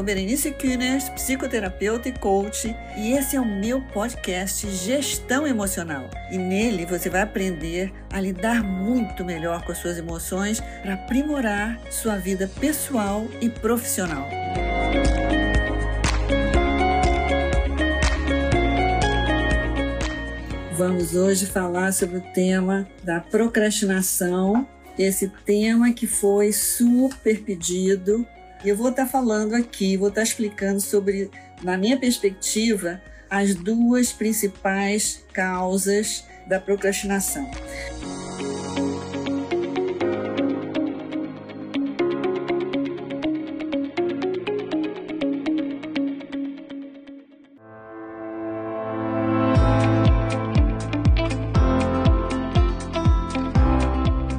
sou Berenice Kühners, psicoterapeuta e coach, e esse é o meu podcast Gestão Emocional. E nele você vai aprender a lidar muito melhor com as suas emoções para aprimorar sua vida pessoal e profissional. Vamos hoje falar sobre o tema da procrastinação, esse tema que foi super pedido eu vou estar tá falando aqui, vou estar tá explicando sobre, na minha perspectiva, as duas principais causas da procrastinação.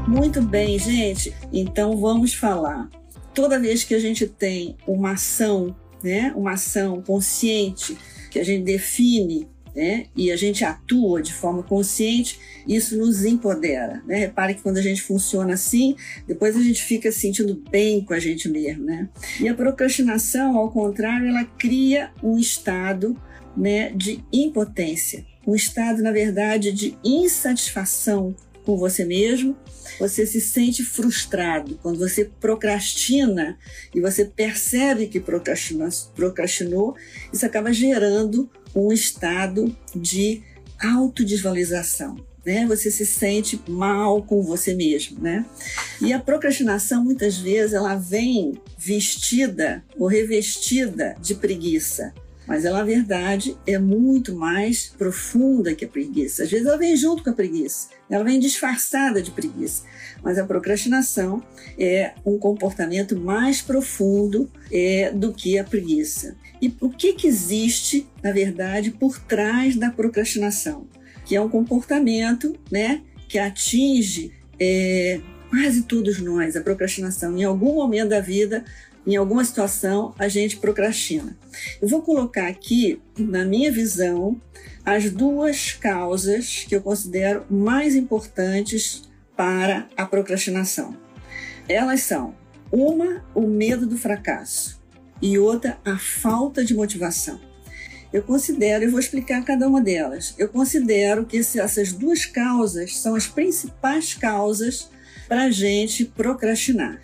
Muito bem, gente. Então vamos falar toda vez que a gente tem uma ação, né, uma ação consciente, que a gente define né, e a gente atua de forma consciente, isso nos empodera. Né? Repare que quando a gente funciona assim, depois a gente fica sentindo bem com a gente mesmo. Né? E a procrastinação, ao contrário, ela cria um estado né, de impotência, um estado, na verdade, de insatisfação com você mesmo, você se sente frustrado. Quando você procrastina e você percebe que procrastinou, isso acaba gerando um estado de autodesvalorização. Né? Você se sente mal com você mesmo, né? E a procrastinação muitas vezes ela vem vestida ou revestida de preguiça mas ela, na verdade, é muito mais profunda que a preguiça. Às vezes ela vem junto com a preguiça, ela vem disfarçada de preguiça. Mas a procrastinação é um comportamento mais profundo é, do que a preguiça. E o que, que existe, na verdade, por trás da procrastinação? Que é um comportamento né, que atinge é, quase todos nós, a procrastinação. Em algum momento da vida, em alguma situação, a gente procrastina. Eu vou colocar aqui, na minha visão, as duas causas que eu considero mais importantes para a procrastinação. Elas são uma, o medo do fracasso e outra, a falta de motivação. Eu considero, e vou explicar cada uma delas, eu considero que essas duas causas são as principais causas para a gente procrastinar.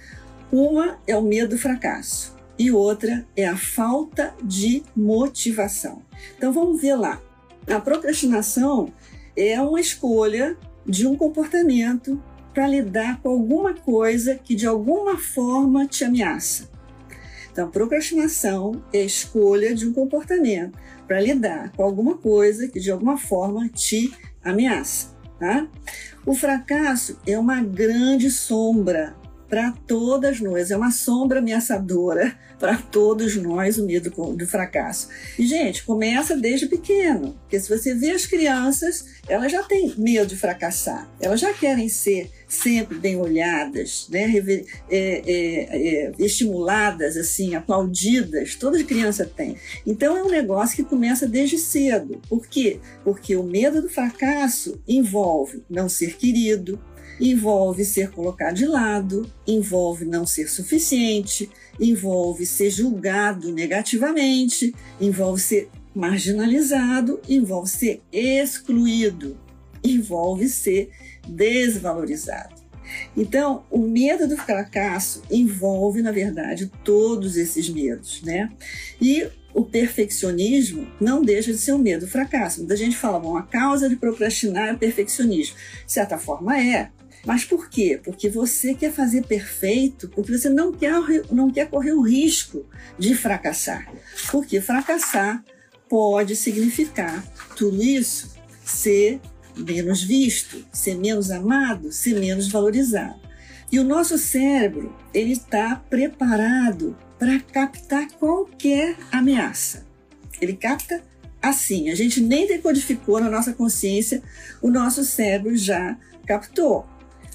Uma é o medo do fracasso e outra é a falta de motivação. Então vamos ver lá. A procrastinação é uma escolha de um comportamento para lidar com alguma coisa que de alguma forma te ameaça. Então, procrastinação é a escolha de um comportamento para lidar com alguma coisa que de alguma forma te ameaça. Tá? O fracasso é uma grande sombra para todas nós. É uma sombra ameaçadora para todos nós o medo do fracasso. E, gente, começa desde pequeno, porque se você vê as crianças, elas já têm medo de fracassar, elas já querem ser sempre bem olhadas, né? É, é, é, estimuladas, assim, aplaudidas, toda criança tem. Então é um negócio que começa desde cedo. Por quê? Porque o medo do fracasso envolve não ser querido, envolve ser colocado de lado, envolve não ser suficiente, envolve ser julgado negativamente, envolve ser marginalizado, envolve ser excluído, envolve ser desvalorizado. Então, o medo do fracasso envolve, na verdade, todos esses medos, né? E o perfeccionismo não deixa de ser um medo do fracasso. Muita gente fala, bom, a causa de procrastinar é o perfeccionismo. De certa forma é, mas por quê? Porque você quer fazer perfeito, porque você não quer, não quer correr o risco de fracassar. Porque fracassar pode significar tudo isso ser menos visto, ser menos amado, ser menos valorizado. E o nosso cérebro, ele está preparado para captar qualquer ameaça. Ele capta assim. A gente nem decodificou na nossa consciência, o nosso cérebro já captou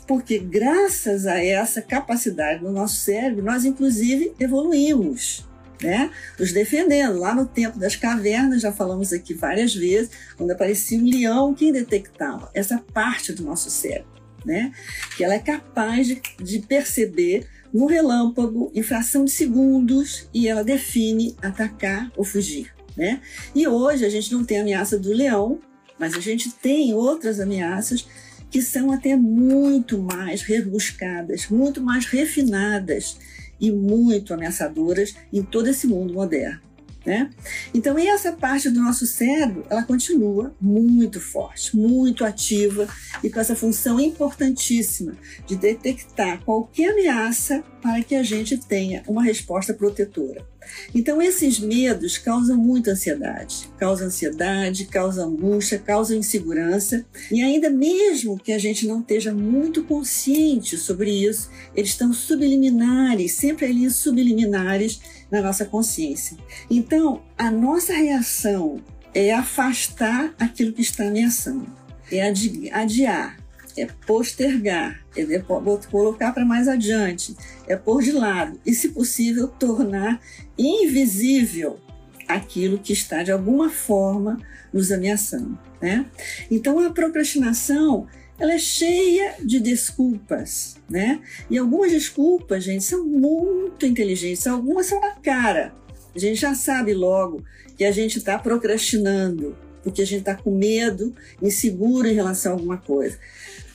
porque graças a essa capacidade no nosso cérebro, nós inclusive evoluímos. Né? Nos defendendo. Lá no tempo das cavernas, já falamos aqui várias vezes, quando aparecia um leão, quem detectava? Essa parte do nosso cérebro. né? Que ela é capaz de, de perceber no relâmpago, em fração de segundos, e ela define atacar ou fugir. Né? E hoje a gente não tem a ameaça do leão, mas a gente tem outras ameaças que são até muito mais rebuscadas, muito mais refinadas e muito ameaçadoras em todo esse mundo moderno. Né? Então, essa parte do nosso cérebro, ela continua muito forte, muito ativa e com essa função importantíssima de detectar qualquer ameaça para que a gente tenha uma resposta protetora. Então, esses medos causam muita ansiedade. Causam ansiedade, causam angústia, causam insegurança. E ainda mesmo que a gente não esteja muito consciente sobre isso, eles estão subliminares, sempre ali subliminares na nossa consciência. Então, a nossa reação é afastar aquilo que está ameaçando, é adiar, é postergar, é colocar para mais adiante, é pôr de lado e, se possível, tornar invisível aquilo que está de alguma forma nos ameaçando. Né? Então, a procrastinação ela é cheia de desculpas, né? E algumas desculpas, gente, são muito inteligentes, algumas são na cara. A gente já sabe logo que a gente está procrastinando, porque a gente está com medo, inseguro em relação a alguma coisa.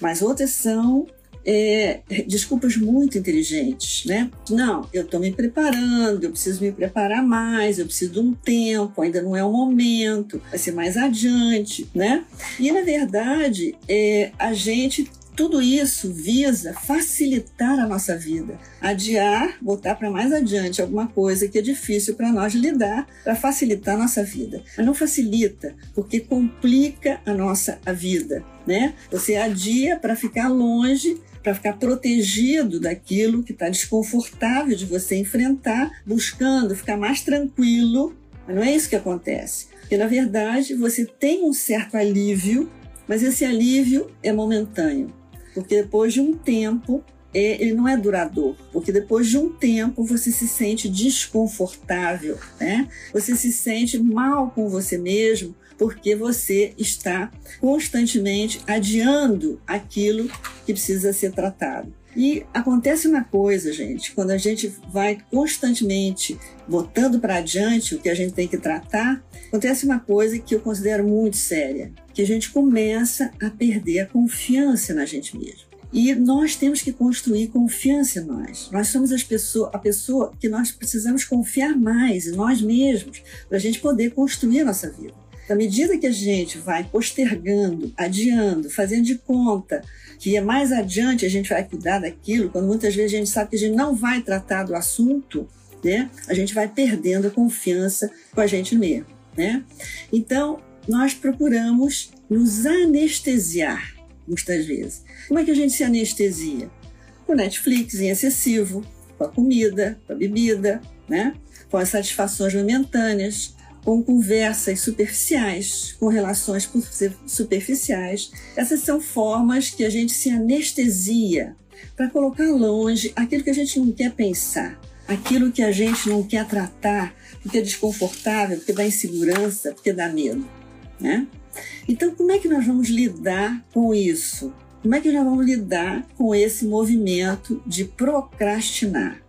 Mas outras são é, desculpas muito inteligentes, né? Não, eu estou me preparando, eu preciso me preparar mais, eu preciso de um tempo, ainda não é o momento, vai ser mais adiante, né? E na verdade, é, a gente tudo isso visa facilitar a nossa vida, adiar, botar para mais adiante alguma coisa que é difícil para nós lidar, para facilitar a nossa vida. Mas não facilita, porque complica a nossa a vida, né? Você adia para ficar longe para ficar protegido daquilo que está desconfortável de você enfrentar, buscando ficar mais tranquilo. Mas não é isso que acontece. Porque, na verdade, você tem um certo alívio, mas esse alívio é momentâneo. Porque depois de um tempo, é, ele não é duradouro, porque depois de um tempo você se sente desconfortável, né? Você se sente mal com você mesmo, porque você está constantemente adiando aquilo que precisa ser tratado. E acontece uma coisa, gente, quando a gente vai constantemente botando para adiante o que a gente tem que tratar, acontece uma coisa que eu considero muito séria, que a gente começa a perder a confiança na gente mesmo. E nós temos que construir confiança em nós. Nós somos as a pessoa que nós precisamos confiar mais em nós mesmos para a gente poder construir a nossa vida. À medida que a gente vai postergando, adiando, fazendo de conta que é mais adiante a gente vai cuidar daquilo, quando muitas vezes a gente sabe que a gente não vai tratar do assunto, né? A gente vai perdendo a confiança com a gente mesmo, né? Então, nós procuramos nos anestesiar muitas vezes. Como é que a gente se anestesia? Com Netflix em excessivo, com a comida, com a bebida, né? Com as satisfações momentâneas, com conversas superficiais, com relações superficiais. Essas são formas que a gente se anestesia para colocar longe aquilo que a gente não quer pensar, aquilo que a gente não quer tratar, porque é desconfortável, porque dá insegurança, porque dá medo, né? Então, como é que nós vamos lidar com isso? Como é que nós vamos lidar com esse movimento de procrastinar?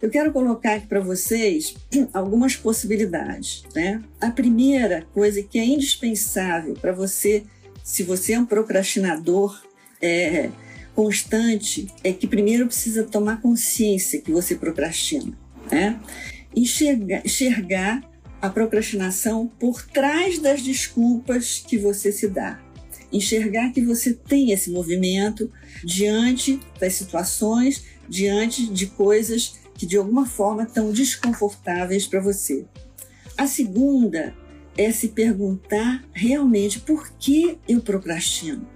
Eu quero colocar aqui para vocês algumas possibilidades. Né? A primeira coisa que é indispensável para você, se você é um procrastinador é, constante, é que primeiro precisa tomar consciência que você procrastina. Né? Enxergar, enxergar a procrastinação por trás das desculpas que você se dá. Enxergar que você tem esse movimento diante das situações, diante de coisas que de alguma forma estão desconfortáveis para você. A segunda é se perguntar realmente por que eu procrastino.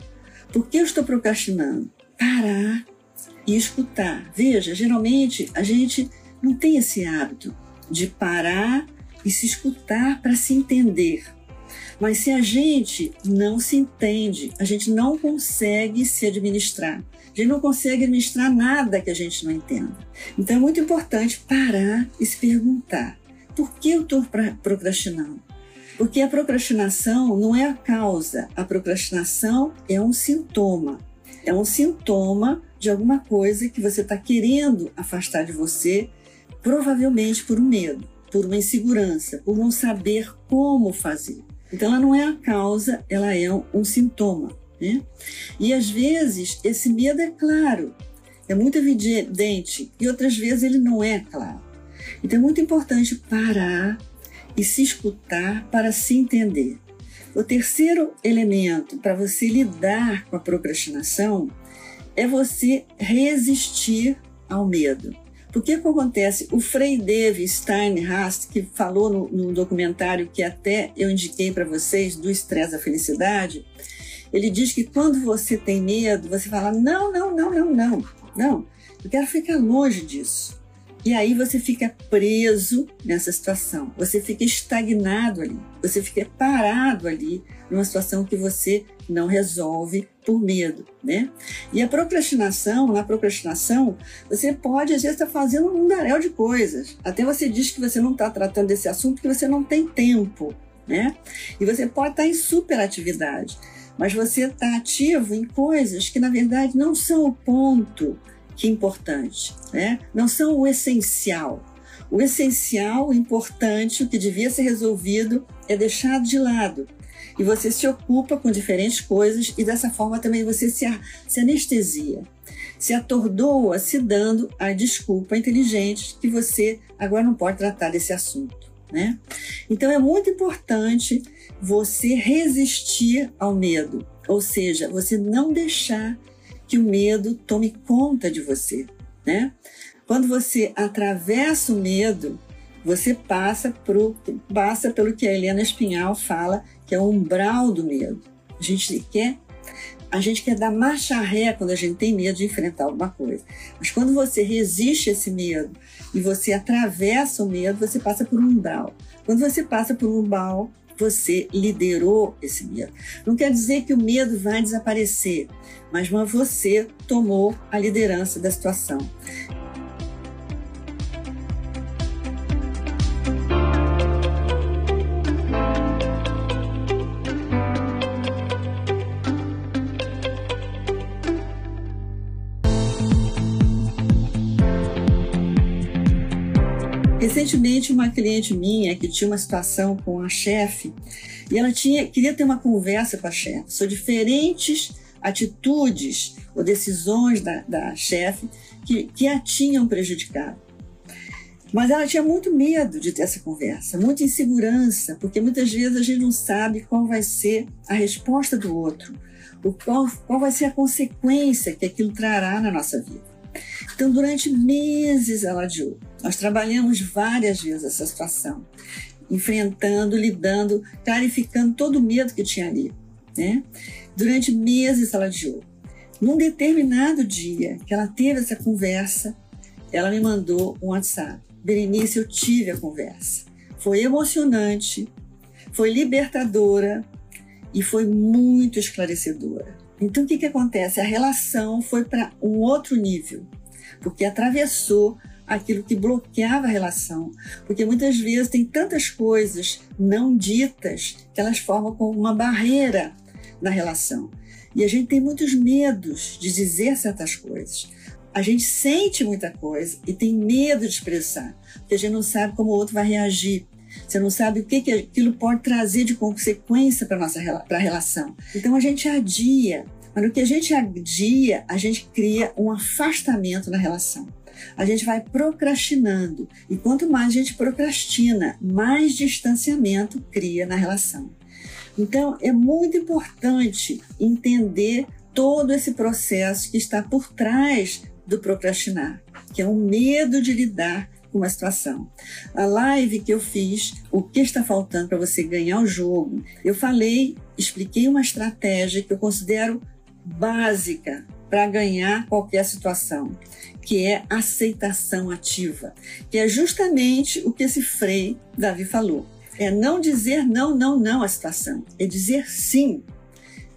Por que eu estou procrastinando? Parar e escutar. Veja, geralmente a gente não tem esse hábito de parar e se escutar para se entender. Mas se a gente não se entende, a gente não consegue se administrar. A gente não consegue administrar nada que a gente não entenda. Então é muito importante parar e se perguntar: por que eu estou procrastinando? Porque a procrastinação não é a causa, a procrastinação é um sintoma. É um sintoma de alguma coisa que você está querendo afastar de você, provavelmente por um medo, por uma insegurança, por não saber como fazer. Então, ela não é a causa, ela é um, sintoma. Né? E às vezes esse medo é claro, é muito evidente, e outras vezes ele não é claro. Então é muito importante parar e se escutar para se entender. O terceiro elemento para você lidar com a procrastinação é você resistir ao medo. Porque que acontece? O Frei David Steinhast, que falou no, no documentário que até eu indiquei para vocês, do estresse à felicidade, ele diz que quando você tem medo, você fala: não, não, não, não, não, não, eu quero ficar longe disso. E aí você fica preso nessa situação, você fica estagnado ali, você fica parado ali numa situação que você não resolve por medo, né? E a procrastinação, na procrastinação, você pode às vezes estar fazendo um mundaréu de coisas. Até você diz que você não está tratando desse assunto porque você não tem tempo, né? E você pode estar em superatividade, mas você está ativo em coisas que na verdade não são o ponto que importante, né? Não são o essencial. O essencial, o importante, o que devia ser resolvido é deixado de lado. E você se ocupa com diferentes coisas e dessa forma também você se, se anestesia, se atordoa se dando a desculpa inteligente que você agora não pode tratar desse assunto. Né? Então é muito importante você resistir ao medo, ou seja, você não deixar que o medo tome conta de você, né? Quando você atravessa o medo, você passa, pro, passa pelo que a Helena Espinhal fala, que é o umbral do medo. A gente quer a gente quer dar marcha ré quando a gente tem medo de enfrentar alguma coisa. Mas quando você resiste a esse medo e você atravessa o medo, você passa por um umbral. Quando você passa por um umbral, você liderou esse medo. Não quer dizer que o medo vai desaparecer, mas você tomou a liderança da situação. Recentemente, uma cliente minha que tinha uma situação com a chefe e ela tinha, queria ter uma conversa com a chefe sobre diferentes atitudes ou decisões da, da chefe que, que a tinham prejudicado. Mas ela tinha muito medo de ter essa conversa, muita insegurança, porque muitas vezes a gente não sabe qual vai ser a resposta do outro, o qual, qual vai ser a consequência que aquilo trará na nossa vida. Então, durante meses ela adiou. Nós trabalhamos várias vezes essa situação, enfrentando, lidando, clarificando todo o medo que tinha ali. Né? Durante meses ela adiou. Num determinado dia que ela teve essa conversa, ela me mandou um WhatsApp. Berenice, eu tive a conversa. Foi emocionante, foi libertadora e foi muito esclarecedora. Então, o que, que acontece? A relação foi para um outro nível, porque atravessou aquilo que bloqueava a relação. Porque muitas vezes tem tantas coisas não ditas que elas formam como uma barreira na relação. E a gente tem muitos medos de dizer certas coisas. A gente sente muita coisa e tem medo de expressar, porque a gente não sabe como o outro vai reagir. Você não sabe o que, que aquilo pode trazer de consequência para a nossa pra relação. Então a gente adia. Mas no que a gente adia, a gente cria um afastamento na relação. A gente vai procrastinando. E quanto mais a gente procrastina, mais distanciamento cria na relação. Então, é muito importante entender todo esse processo que está por trás do procrastinar, que é o medo de lidar com uma situação. A live que eu fiz, o que está faltando para você ganhar o jogo, eu falei, expliquei uma estratégia que eu considero básica para ganhar qualquer situação, que é aceitação ativa, que é justamente o que esse Frei Davi falou. É não dizer não, não, não à situação, é dizer sim,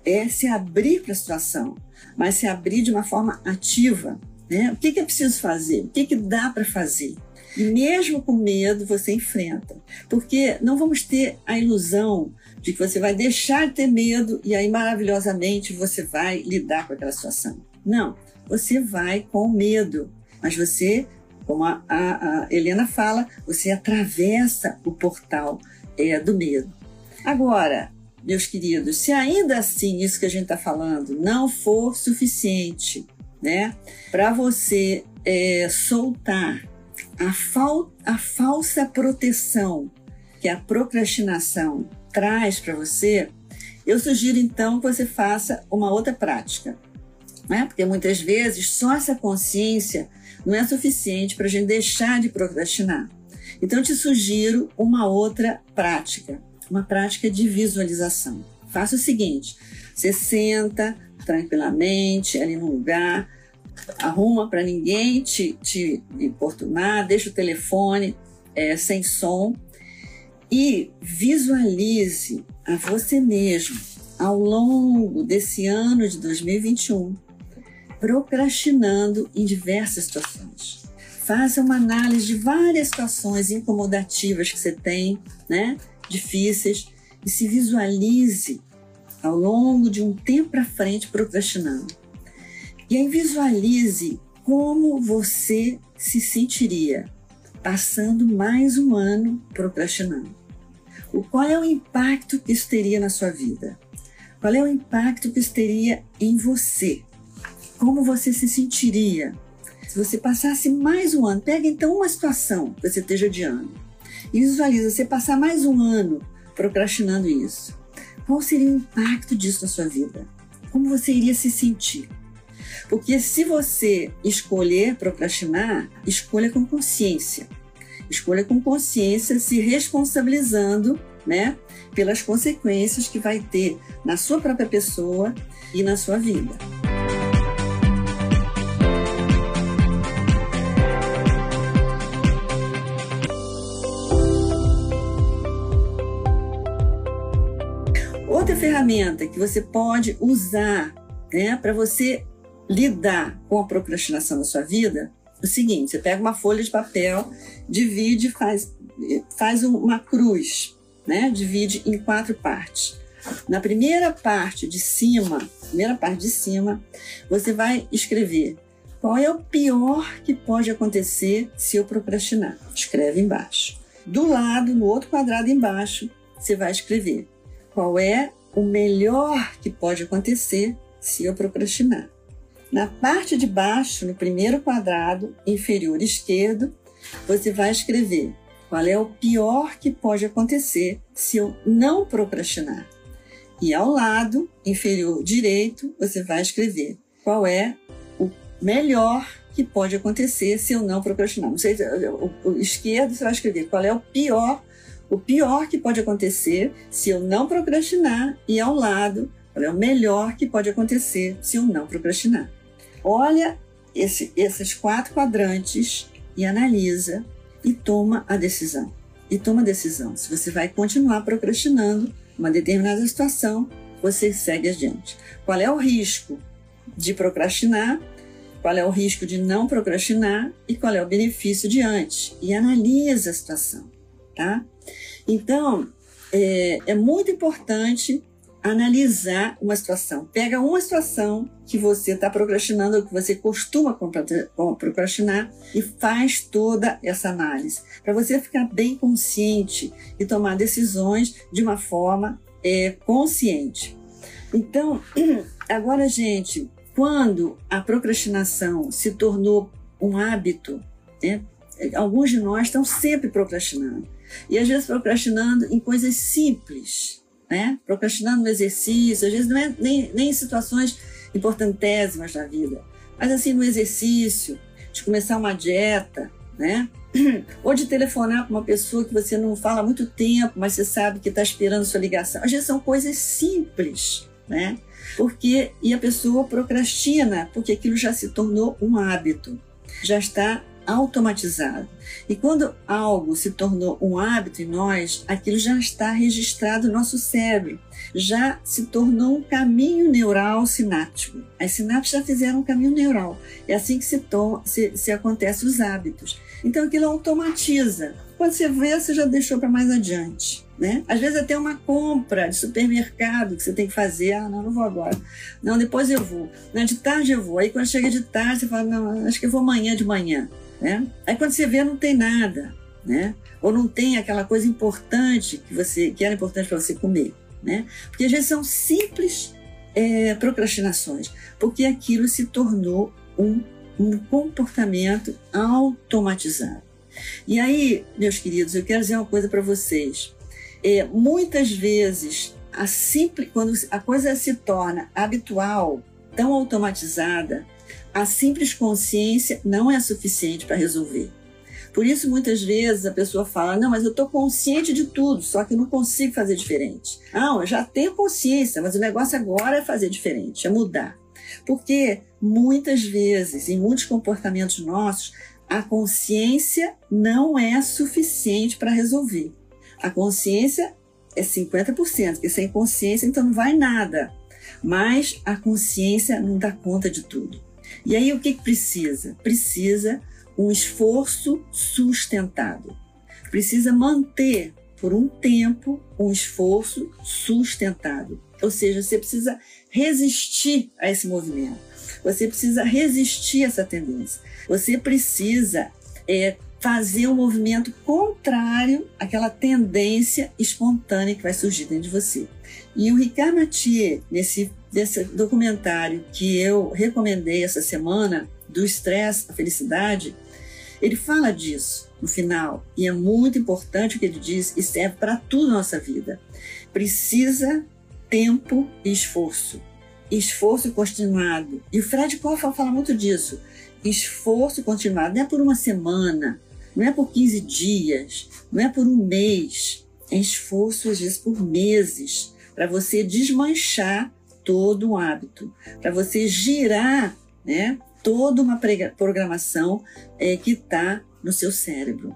é se abrir para a situação, mas se abrir de uma forma ativa. Né? O que, que é preciso fazer? O que, que dá para fazer? E mesmo com medo, você enfrenta. Porque não vamos ter a ilusão de que você vai deixar de ter medo e aí maravilhosamente você vai lidar com aquela situação. Não, você vai com medo, mas você, como a, a, a Helena fala, você atravessa o portal é, do medo. Agora, meus queridos, se ainda assim isso que a gente está falando não for suficiente, né, para você é, soltar a, fal a falsa proteção que a procrastinação traz para você, eu sugiro então que você faça uma outra prática. Né? Porque muitas vezes só essa consciência não é suficiente para a gente deixar de procrastinar. Então, eu te sugiro uma outra prática, uma prática de visualização. Faça o seguinte: você senta tranquilamente ali no lugar, arruma para ninguém te, te importunar, deixa o telefone é, sem som e visualize a você mesmo ao longo desse ano de 2021 procrastinando em diversas situações. Faça uma análise de várias situações incomodativas que você tem, né, difíceis, e se visualize ao longo de um tempo para frente procrastinando. E aí visualize como você se sentiria passando mais um ano procrastinando. O qual é o impacto que isso teria na sua vida? Qual é o impacto que isso teria em você? Como você se sentiria se você passasse mais um ano? Pega então uma situação que você esteja adiando e visualiza você passar mais um ano procrastinando isso. Qual seria o impacto disso na sua vida? Como você iria se sentir? Porque se você escolher procrastinar, escolha com consciência. Escolha com consciência, se responsabilizando, né, pelas consequências que vai ter na sua própria pessoa e na sua vida. Outra ferramenta que você pode usar né, para você lidar com a procrastinação da sua vida, é o seguinte: você pega uma folha de papel, divide, faz, faz uma cruz, né? Divide em quatro partes. Na primeira parte de cima, primeira parte de cima, você vai escrever qual é o pior que pode acontecer se eu procrastinar. Escreve embaixo. Do lado, no outro quadrado embaixo, você vai escrever qual é o melhor que pode acontecer se eu procrastinar. Na parte de baixo, no primeiro quadrado inferior esquerdo, você vai escrever qual é o pior que pode acontecer se eu não procrastinar. E ao lado inferior direito, você vai escrever qual é o melhor que pode acontecer se eu não procrastinar. Não sei, o, esquerdo você vai escrever qual é o pior, o pior que pode acontecer se eu não procrastinar e ao lado qual é o melhor que pode acontecer se eu não procrastinar olha esse, esses quatro quadrantes e analisa e toma a decisão. E toma a decisão. Se você vai continuar procrastinando uma determinada situação, você segue adiante. Qual é o risco de procrastinar? Qual é o risco de não procrastinar? E qual é o benefício de antes? E analisa a situação, tá? Então, é, é muito importante analisar uma situação. Pega uma situação que você está procrastinando, que você costuma procrastinar, e faz toda essa análise, para você ficar bem consciente e tomar decisões de uma forma é, consciente. Então, agora, gente, quando a procrastinação se tornou um hábito, né, alguns de nós estão sempre procrastinando. E às vezes procrastinando em coisas simples, né? Procrastinando no exercício, às vezes não é nem, nem em situações importantésimas da vida, mas assim no exercício, de começar uma dieta, né? Ou de telefonar para uma pessoa que você não fala há muito tempo, mas você sabe que está esperando sua ligação. Às vezes são coisas simples, né? Porque e a pessoa procrastina porque aquilo já se tornou um hábito, já está automatizado. E quando algo se tornou um hábito em nós, aquilo já está registrado no nosso cérebro, já se tornou um caminho neural sináptico. As sinapses já fizeram um caminho neural. É assim que se, se, se acontece os hábitos. Então aquilo automatiza. quando você vê, você já deixou para mais adiante. Né? Às vezes até uma compra de supermercado que você tem que fazer, ah, não, não vou agora. Não, depois eu vou. Não, de tarde eu vou. Aí quando chega de tarde, você fala, não, acho que eu vou amanhã de manhã. Né? Aí quando você vê, não tem nada. Né? Ou não tem aquela coisa importante que você que era importante para você comer. Né? Porque às vezes são simples é, procrastinações, porque aquilo se tornou um, um comportamento automatizado. E aí, meus queridos, eu quero dizer uma coisa para vocês. É, muitas vezes, a simples, quando a coisa se torna habitual, tão automatizada, a simples consciência não é suficiente para resolver. Por isso, muitas vezes, a pessoa fala: Não, mas eu estou consciente de tudo, só que não consigo fazer diferente. Não, eu já tenho consciência, mas o negócio agora é fazer diferente, é mudar. Porque muitas vezes, em muitos comportamentos nossos, a consciência não é suficiente para resolver. A consciência é 50%, porque sem consciência então não vai nada. Mas a consciência não dá conta de tudo. E aí o que, precisa? Precisa um esforço sustentado. Precisa manter por um tempo um esforço sustentado. Ou seja, você precisa resistir a esse movimento. Você precisa resistir a essa tendência. Você precisa é, fazer um movimento contrário àquela tendência espontânea que vai surgir dentro de você. E o Ricard Mathieu, nesse, nesse documentário que eu recomendei essa semana, do estresse à felicidade, ele fala disso no final. E é muito importante o que ele diz e serve para tudo na nossa vida. Precisa tempo e esforço. Esforço continuado. E o Fred Koffer fala muito disso esforço continuado, não é por uma semana, não é por 15 dias, não é por um mês, é esforço às vezes por meses, para você desmanchar todo o hábito, para você girar né, toda uma programação é, que está no seu cérebro.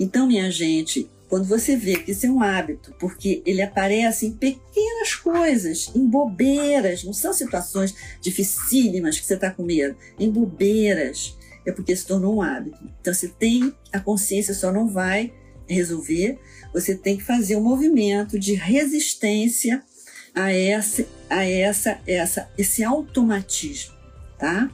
Então, minha gente, quando você vê que isso é um hábito, porque ele aparece em pequenas coisas, em bobeiras, não são situações dificílimas que você está com medo, em bobeiras, é porque se tornou um hábito. Então você tem, a consciência só não vai resolver, você tem que fazer um movimento de resistência a essa, a essa, essa, esse automatismo, tá?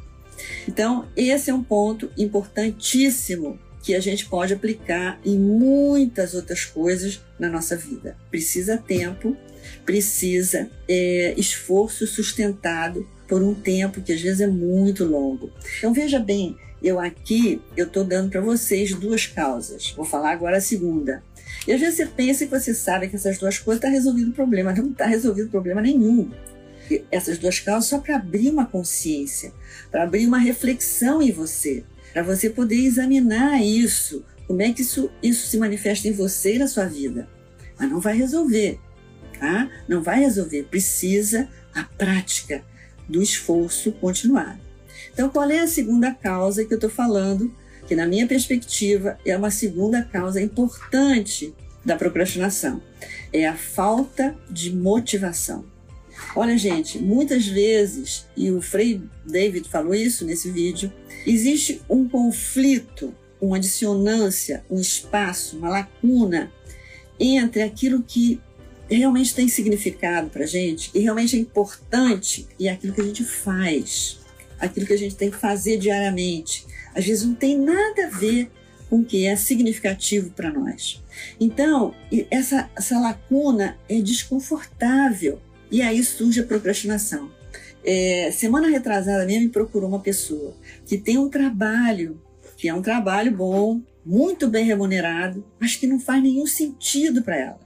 Então, esse é um ponto importantíssimo que a gente pode aplicar em muitas outras coisas na nossa vida. Precisa tempo, precisa é, esforço sustentado por um tempo que às vezes é muito longo. Então veja bem, eu aqui eu estou dando para vocês duas causas. Vou falar agora a segunda. E às vezes você pensa que você sabe que essas duas coisas estão tá resolvendo o problema. Não está resolvido problema nenhum. Essas duas causas só para abrir uma consciência, para abrir uma reflexão em você para você poder examinar isso, como é que isso, isso se manifesta em você e na sua vida. Mas não vai resolver, tá? Não vai resolver. Precisa a prática do esforço continuado. Então, qual é a segunda causa que eu estou falando? Que, na minha perspectiva, é uma segunda causa importante da procrastinação. É a falta de motivação. Olha, gente, muitas vezes, e o Frei David falou isso nesse vídeo, existe um conflito, uma dissonância, um espaço, uma lacuna entre aquilo que realmente tem significado para a gente e realmente é importante e aquilo que a gente faz, aquilo que a gente tem que fazer diariamente. Às vezes não tem nada a ver com o que é significativo para nós. Então, essa, essa lacuna é desconfortável e aí surge a procrastinação. É, semana retrasada mesmo me procurou uma pessoa que tem um trabalho, que é um trabalho bom, muito bem remunerado, mas que não faz nenhum sentido para ela.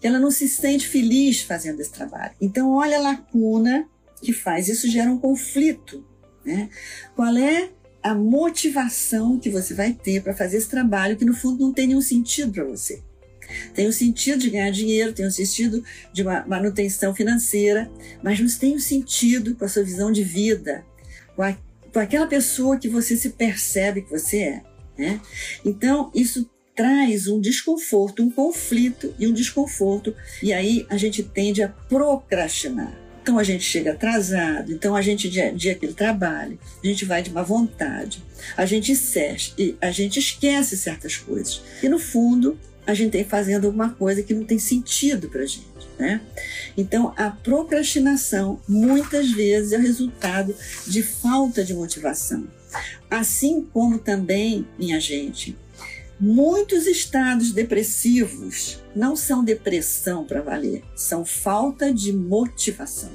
Que ela não se sente feliz fazendo esse trabalho. Então, olha a lacuna que faz. Isso gera um conflito. Né? Qual é a motivação que você vai ter para fazer esse trabalho que, no fundo, não tem nenhum sentido para você? Tem o sentido de ganhar dinheiro, tem o sentido de uma manutenção financeira, mas não tem o sentido com a sua visão de vida, com, a, com aquela pessoa que você se percebe que você é. Né? Então, isso traz um desconforto, um conflito e um desconforto, e aí a gente tende a procrastinar. Então a gente chega atrasado, então a gente dia, dia aquele trabalho, a gente vai de má vontade, a gente esquece, a gente esquece certas coisas. E no fundo, a gente tem fazendo alguma coisa que não tem sentido para a gente. Né? Então, a procrastinação muitas vezes é resultado de falta de motivação. Assim como também, minha gente, muitos estados depressivos não são depressão para valer, são falta de motivação.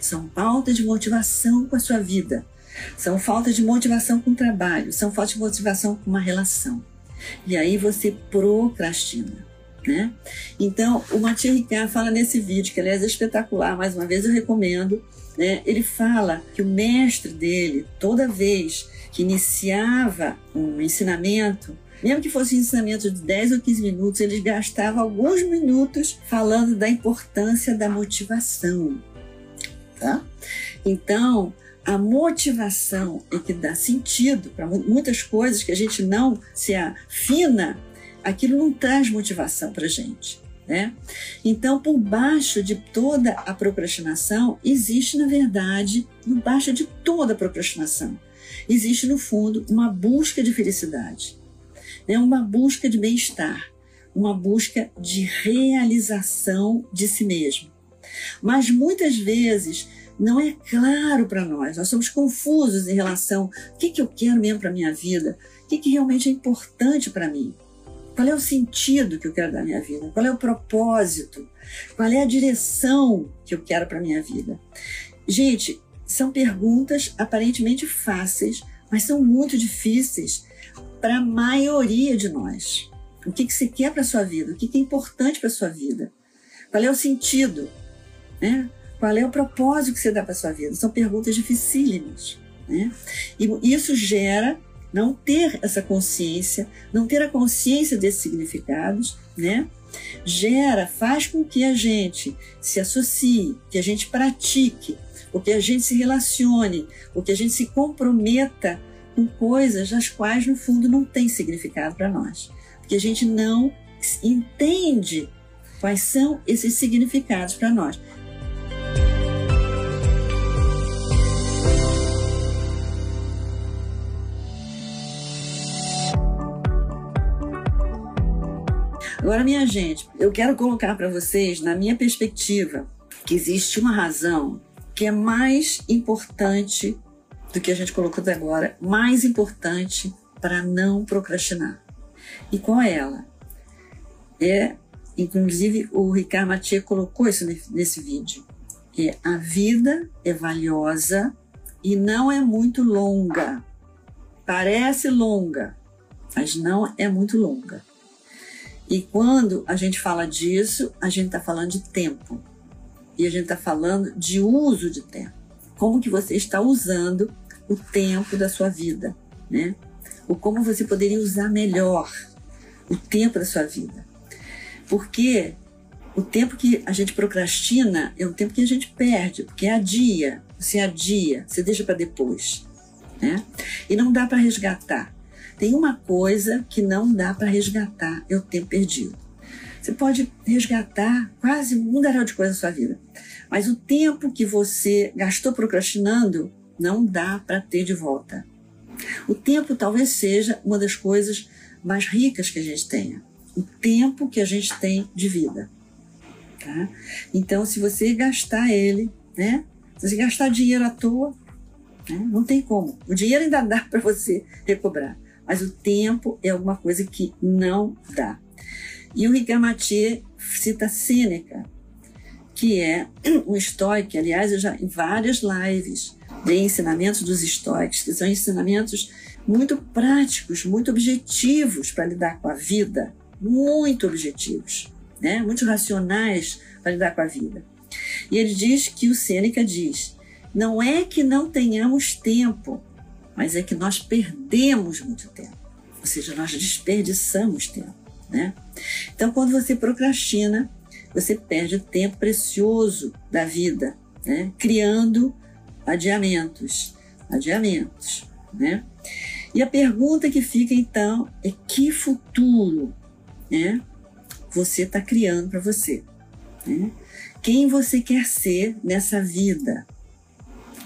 São falta de motivação com a sua vida, são falta de motivação com o trabalho, são falta de motivação com uma relação. E aí você procrastina. Né? Então, o Mathieu Ricard fala nesse vídeo, que aliás é espetacular, mais uma vez eu recomendo. Né? Ele fala que o mestre dele, toda vez que iniciava um ensinamento, mesmo que fosse um ensinamento de 10 ou 15 minutos, ele gastava alguns minutos falando da importância da motivação. Tá? Então, a motivação é que dá sentido para muitas coisas que a gente não se afina, aquilo não traz motivação para a gente. Né? Então, por baixo de toda a procrastinação, existe, na verdade, por baixo de toda a procrastinação, existe, no fundo, uma busca de felicidade, né? uma busca de bem-estar, uma busca de realização de si mesmo. Mas muitas vezes não é claro para nós. Nós somos confusos em relação ao que, que eu quero mesmo para a minha vida, o que, que realmente é importante para mim. Qual é o sentido que eu quero da minha vida? Qual é o propósito? Qual é a direção que eu quero para a minha vida? Gente, são perguntas aparentemente fáceis, mas são muito difíceis para a maioria de nós. O que, que você quer para a sua vida? O que, que é importante para a sua vida? Qual é o sentido? Né? Qual é o propósito que você dá para sua vida? São perguntas dificílimas. Né? E isso gera não ter essa consciência, não ter a consciência desses significados, né? Gera, faz com que a gente se associe, que a gente pratique, ou que a gente se relacione, ou que a gente se comprometa com coisas das quais, no fundo, não tem significado para nós. Porque a gente não entende quais são esses significados para nós. Agora, minha gente, eu quero colocar para vocês, na minha perspectiva, que existe uma razão que é mais importante do que a gente colocou até agora, mais importante para não procrastinar. E qual é ela? É, inclusive, o Ricardo Mathieu colocou isso nesse vídeo. É a vida é valiosa e não é muito longa. Parece longa, mas não é muito longa. E quando a gente fala disso, a gente está falando de tempo. E a gente está falando de uso de tempo. Como que você está usando o tempo da sua vida, né? Ou como você poderia usar melhor o tempo da sua vida. Porque o tempo que a gente procrastina é o tempo que a gente perde, porque é adia, você adia, você deixa para depois, né? E não dá para resgatar. Tem uma coisa que não dá para resgatar, é o tempo perdido. Você pode resgatar quase um mundaréu de coisas na sua vida, mas o tempo que você gastou procrastinando não dá para ter de volta. O tempo talvez seja uma das coisas mais ricas que a gente tenha. O tempo que a gente tem de vida. Tá? Então, se você gastar ele, né? Se você gastar dinheiro à toa, né? não tem como. O dinheiro ainda dá para você recobrar mas o tempo é alguma coisa que não dá. E o Rigamatier cita Sêneca, que é um estoico, aliás, eu já em várias lives dei ensinamentos dos estoicos, que são ensinamentos muito práticos, muito objetivos para lidar com a vida, muito objetivos, né? muito racionais para lidar com a vida. E ele diz que o Sêneca diz: não é que não tenhamos tempo, mas é que nós perdemos muito tempo, ou seja, nós desperdiçamos tempo, né? Então, quando você procrastina, você perde o tempo precioso da vida, né? Criando adiamentos, adiamentos, né? E a pergunta que fica então é que futuro, né? Você está criando para você, né? quem você quer ser nessa vida.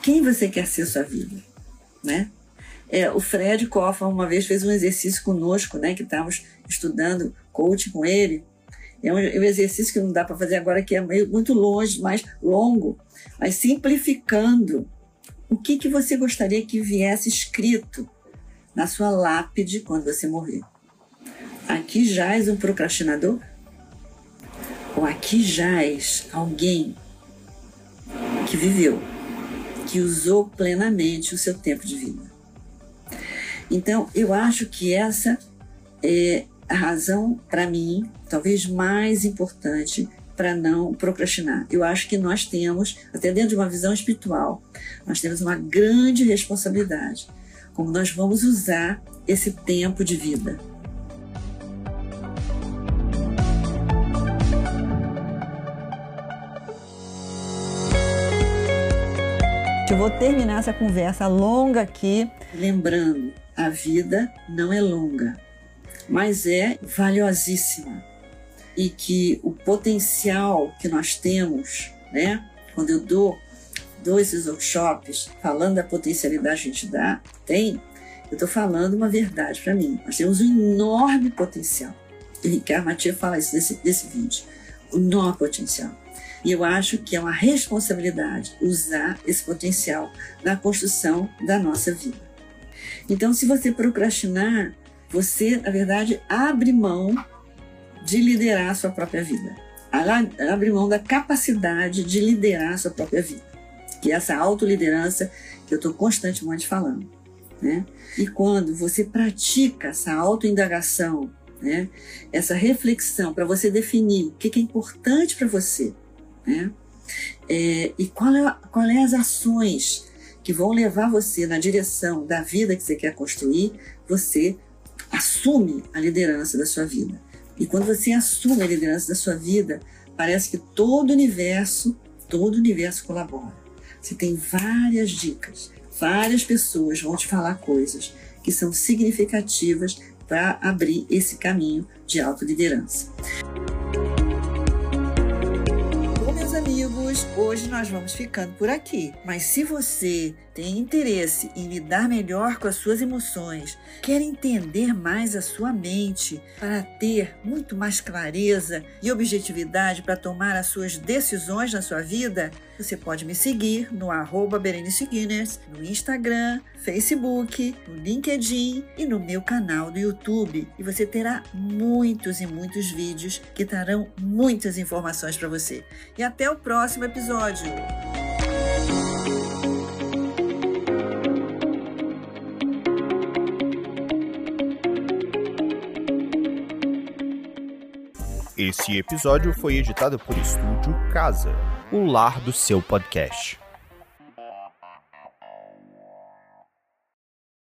Quem você quer ser sua vida, né? É, o Fred Koffa uma vez fez um exercício conosco, né, que estávamos estudando coaching com ele. É um, é um exercício que não dá para fazer agora, que é meio, muito longe, mais longo, mas simplificando. O que, que você gostaria que viesse escrito na sua lápide quando você morrer? Aqui jaz um procrastinador? Ou aqui jaz alguém que viveu, que usou plenamente o seu tempo de vida? Então, eu acho que essa é a razão, para mim, talvez mais importante para não procrastinar. Eu acho que nós temos, até dentro de uma visão espiritual, nós temos uma grande responsabilidade, como nós vamos usar esse tempo de vida. Eu vou terminar essa conversa longa aqui, lembrando a vida não é longa, mas é valiosíssima. E que o potencial que nós temos, né? Quando eu dou, esses workshops falando da potencialidade que a gente dá, tem, eu estou falando uma verdade para mim. Nós temos um enorme potencial. E Ricardo Matias fala isso nesse, nesse vídeo. O enorme potencial. E eu acho que é uma responsabilidade usar esse potencial na construção da nossa vida. Então, se você procrastinar, você, na verdade, abre mão de liderar a sua própria vida. Abre mão da capacidade de liderar a sua própria vida. Que é essa autoliderança que eu estou constantemente falando. Né? E quando você pratica essa autoindagação, né? essa reflexão para você definir o que é importante para você, né? É, e qual é, qual é as ações que vão levar você na direção da vida que você quer construir, você assume a liderança da sua vida. E quando você assume a liderança da sua vida, parece que todo o universo, todo o universo colabora. Você tem várias dicas, várias pessoas vão te falar coisas que são significativas para abrir esse caminho de autoliderança. Amigos, hoje nós vamos ficando por aqui. Mas se você tem interesse em lidar melhor com as suas emoções, quer entender mais a sua mente para ter muito mais clareza e objetividade para tomar as suas decisões na sua vida, você pode me seguir no arroba Berenice Guinness, no Instagram, Facebook, no LinkedIn e no meu canal do YouTube. E você terá muitos e muitos vídeos que trarão muitas informações para você. E até o próximo episódio! Esse episódio foi editado por Estúdio Casa, o lar do seu podcast.